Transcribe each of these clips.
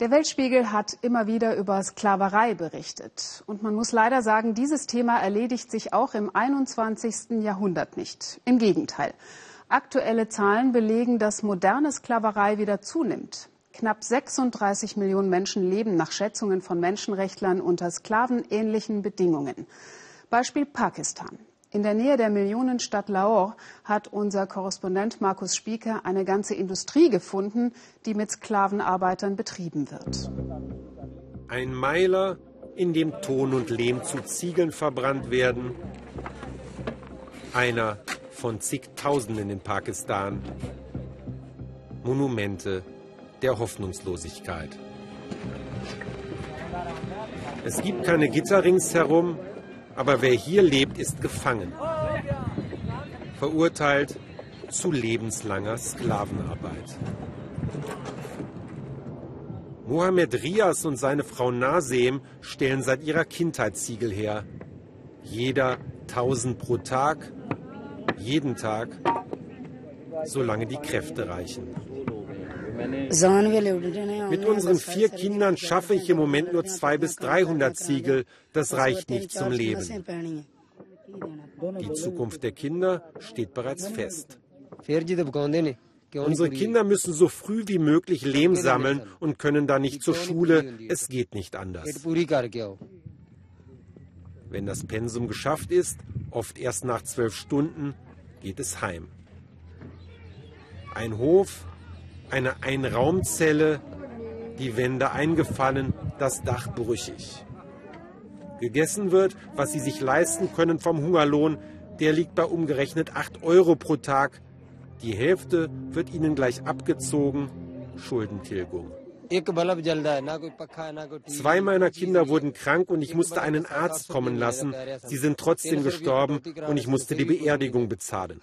Der Weltspiegel hat immer wieder über Sklaverei berichtet. Und man muss leider sagen, dieses Thema erledigt sich auch im 21. Jahrhundert nicht. Im Gegenteil. Aktuelle Zahlen belegen, dass moderne Sklaverei wieder zunimmt. Knapp 36 Millionen Menschen leben nach Schätzungen von Menschenrechtlern unter sklavenähnlichen Bedingungen. Beispiel Pakistan. In der Nähe der Millionenstadt Lahore hat unser Korrespondent Markus Spieker eine ganze Industrie gefunden, die mit Sklavenarbeitern betrieben wird. Ein Meiler, in dem Ton und Lehm zu Ziegeln verbrannt werden. Einer von zigtausenden in Pakistan. Monumente der Hoffnungslosigkeit. Es gibt keine Gitter ringsherum, aber wer hier lebt, ist gefangen. Verurteilt zu lebenslanger Sklavenarbeit. Mohammed Rias und seine Frau Nasem stellen seit ihrer Kindheit Ziegel her. Jeder tausend pro Tag, jeden Tag, solange die Kräfte reichen. Mit unseren vier Kindern schaffe ich im Moment nur 200 bis 300 Ziegel. Das reicht nicht zum Leben. Die Zukunft der Kinder steht bereits fest. Unsere Kinder müssen so früh wie möglich Lehm sammeln und können da nicht zur Schule. Es geht nicht anders. Wenn das Pensum geschafft ist, oft erst nach zwölf Stunden, geht es heim. Ein Hof, eine Einraumzelle, die Wände eingefallen, das Dach brüchig. Gegessen wird, was sie sich leisten können vom Hungerlohn, der liegt bei umgerechnet 8 Euro pro Tag. Die Hälfte wird ihnen gleich abgezogen, Schuldentilgung. Zwei meiner Kinder wurden krank und ich musste einen Arzt kommen lassen. Sie sind trotzdem gestorben und ich musste die Beerdigung bezahlen.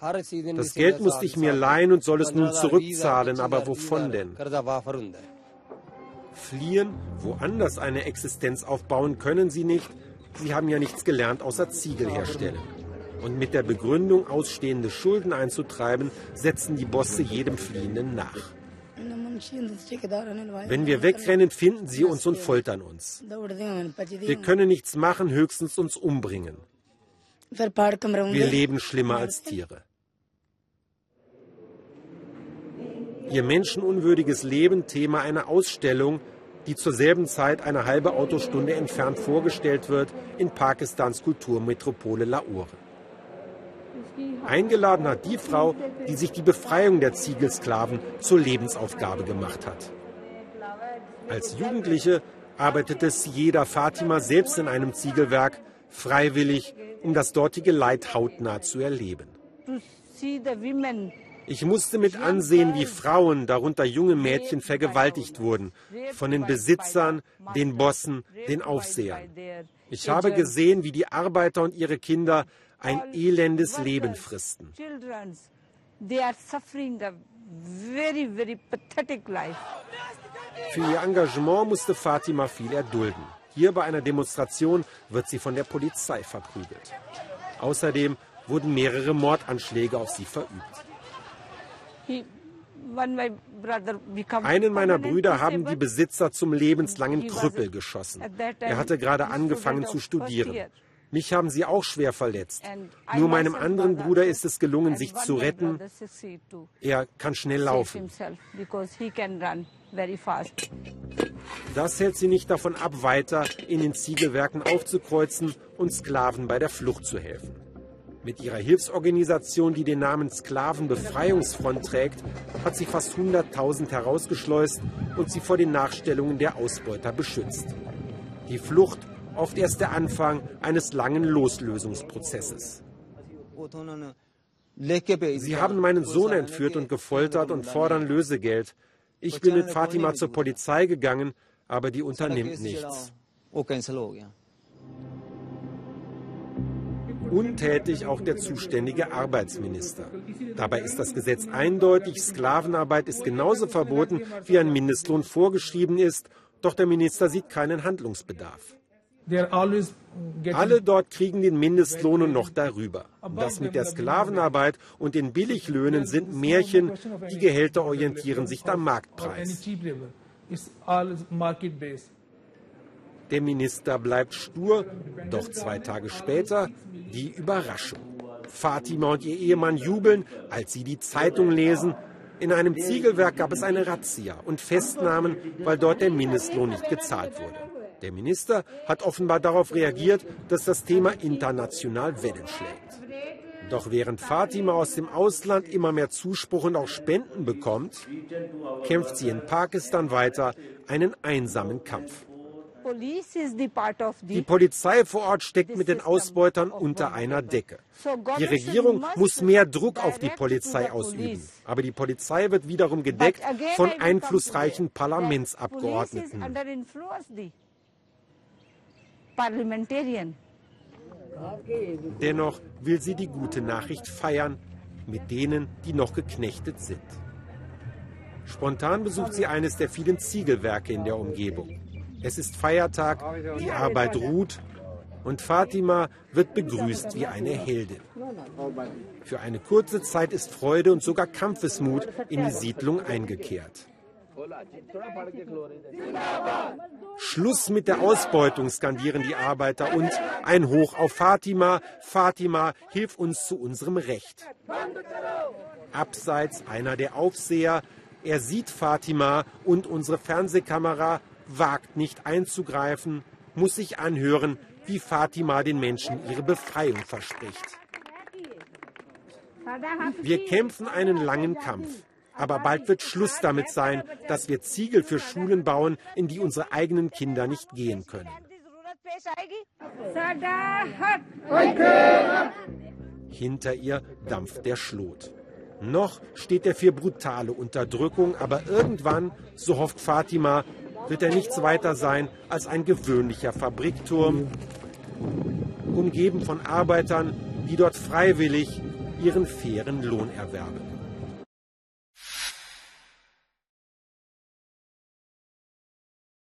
Das Geld musste ich mir leihen und soll es nun zurückzahlen, aber wovon denn? Fliehen, woanders eine Existenz aufbauen können sie nicht. Sie haben ja nichts gelernt außer Ziegel herstellen. Und mit der Begründung, ausstehende Schulden einzutreiben, setzen die Bosse jedem Fliehenden nach. Wenn wir wegrennen, finden sie uns und foltern uns. Wir können nichts machen, höchstens uns umbringen. Wir leben schlimmer als Tiere. Ihr menschenunwürdiges Leben Thema einer Ausstellung, die zur selben Zeit eine halbe Autostunde entfernt vorgestellt wird in Pakistans Kulturmetropole Lahore. Eingeladen hat die Frau, die sich die Befreiung der Ziegelsklaven zur Lebensaufgabe gemacht hat. Als Jugendliche arbeitete Sieda Fatima selbst in einem Ziegelwerk, freiwillig, um das dortige Leid hautnah zu erleben. Ich musste mit ansehen, wie Frauen, darunter junge Mädchen, vergewaltigt wurden von den Besitzern, den Bossen, den Aufsehern. Ich habe gesehen, wie die Arbeiter und ihre Kinder ein elendes Leben fristen. Für ihr Engagement musste Fatima viel erdulden. Hier bei einer Demonstration wird sie von der Polizei verprügelt. Außerdem wurden mehrere Mordanschläge auf sie verübt. Einen meiner Brüder haben die Besitzer zum lebenslangen Krüppel geschossen. Er hatte gerade angefangen zu studieren. Mich haben sie auch schwer verletzt. Nur meinem anderen Bruder ist es gelungen, sich zu retten. Er kann schnell laufen. Das hält sie nicht davon ab, weiter in den Ziegelwerken aufzukreuzen und Sklaven bei der Flucht zu helfen. Mit ihrer Hilfsorganisation, die den Namen Sklavenbefreiungsfront trägt, hat sie fast 100.000 herausgeschleust und sie vor den Nachstellungen der Ausbeuter beschützt. Die Flucht oft erst der Anfang eines langen Loslösungsprozesses. Sie haben meinen Sohn entführt und gefoltert und fordern Lösegeld. Ich bin mit Fatima zur Polizei gegangen, aber die unternimmt nichts. Untätig auch der zuständige Arbeitsminister. Dabei ist das Gesetz eindeutig, Sklavenarbeit ist genauso verboten, wie ein Mindestlohn vorgeschrieben ist, doch der Minister sieht keinen Handlungsbedarf. Alle dort kriegen den Mindestlohn und noch darüber. Das mit der Sklavenarbeit und den Billiglöhnen sind Märchen, die Gehälter orientieren sich am Marktpreis. Der Minister bleibt stur, doch zwei Tage später die Überraschung. Fatima und ihr Ehemann jubeln, als sie die Zeitung lesen. In einem Ziegelwerk gab es eine Razzia und Festnahmen, weil dort der Mindestlohn nicht gezahlt wurde. Der Minister hat offenbar darauf reagiert, dass das Thema international Wellen schlägt. Doch während Fatima aus dem Ausland immer mehr Zuspruch und auch Spenden bekommt, kämpft sie in Pakistan weiter einen einsamen Kampf. Die Polizei vor Ort steckt mit den Ausbeutern unter einer Decke. Die Regierung muss mehr Druck auf die Polizei ausüben. Aber die Polizei wird wiederum gedeckt von einflussreichen Parlamentsabgeordneten. Dennoch will sie die gute Nachricht feiern mit denen, die noch geknechtet sind. Spontan besucht sie eines der vielen Ziegelwerke in der Umgebung. Es ist Feiertag, die Arbeit ruht und Fatima wird begrüßt wie eine Heldin. Für eine kurze Zeit ist Freude und sogar Kampfesmut in die Siedlung eingekehrt. Schluss mit der Ausbeutung, skandieren die Arbeiter und ein Hoch auf Fatima. Fatima, hilf uns zu unserem Recht. Abseits einer der Aufseher, er sieht Fatima und unsere Fernsehkamera wagt nicht einzugreifen, muss sich anhören, wie Fatima den Menschen ihre Befreiung verspricht. Wir kämpfen einen langen Kampf. Aber bald wird Schluss damit sein, dass wir Ziegel für Schulen bauen, in die unsere eigenen Kinder nicht gehen können. Hinter ihr dampft der Schlot. Noch steht er für brutale Unterdrückung, aber irgendwann, so hofft Fatima, wird er nichts weiter sein als ein gewöhnlicher Fabrikturm, umgeben von Arbeitern, die dort freiwillig ihren fairen Lohn erwerben.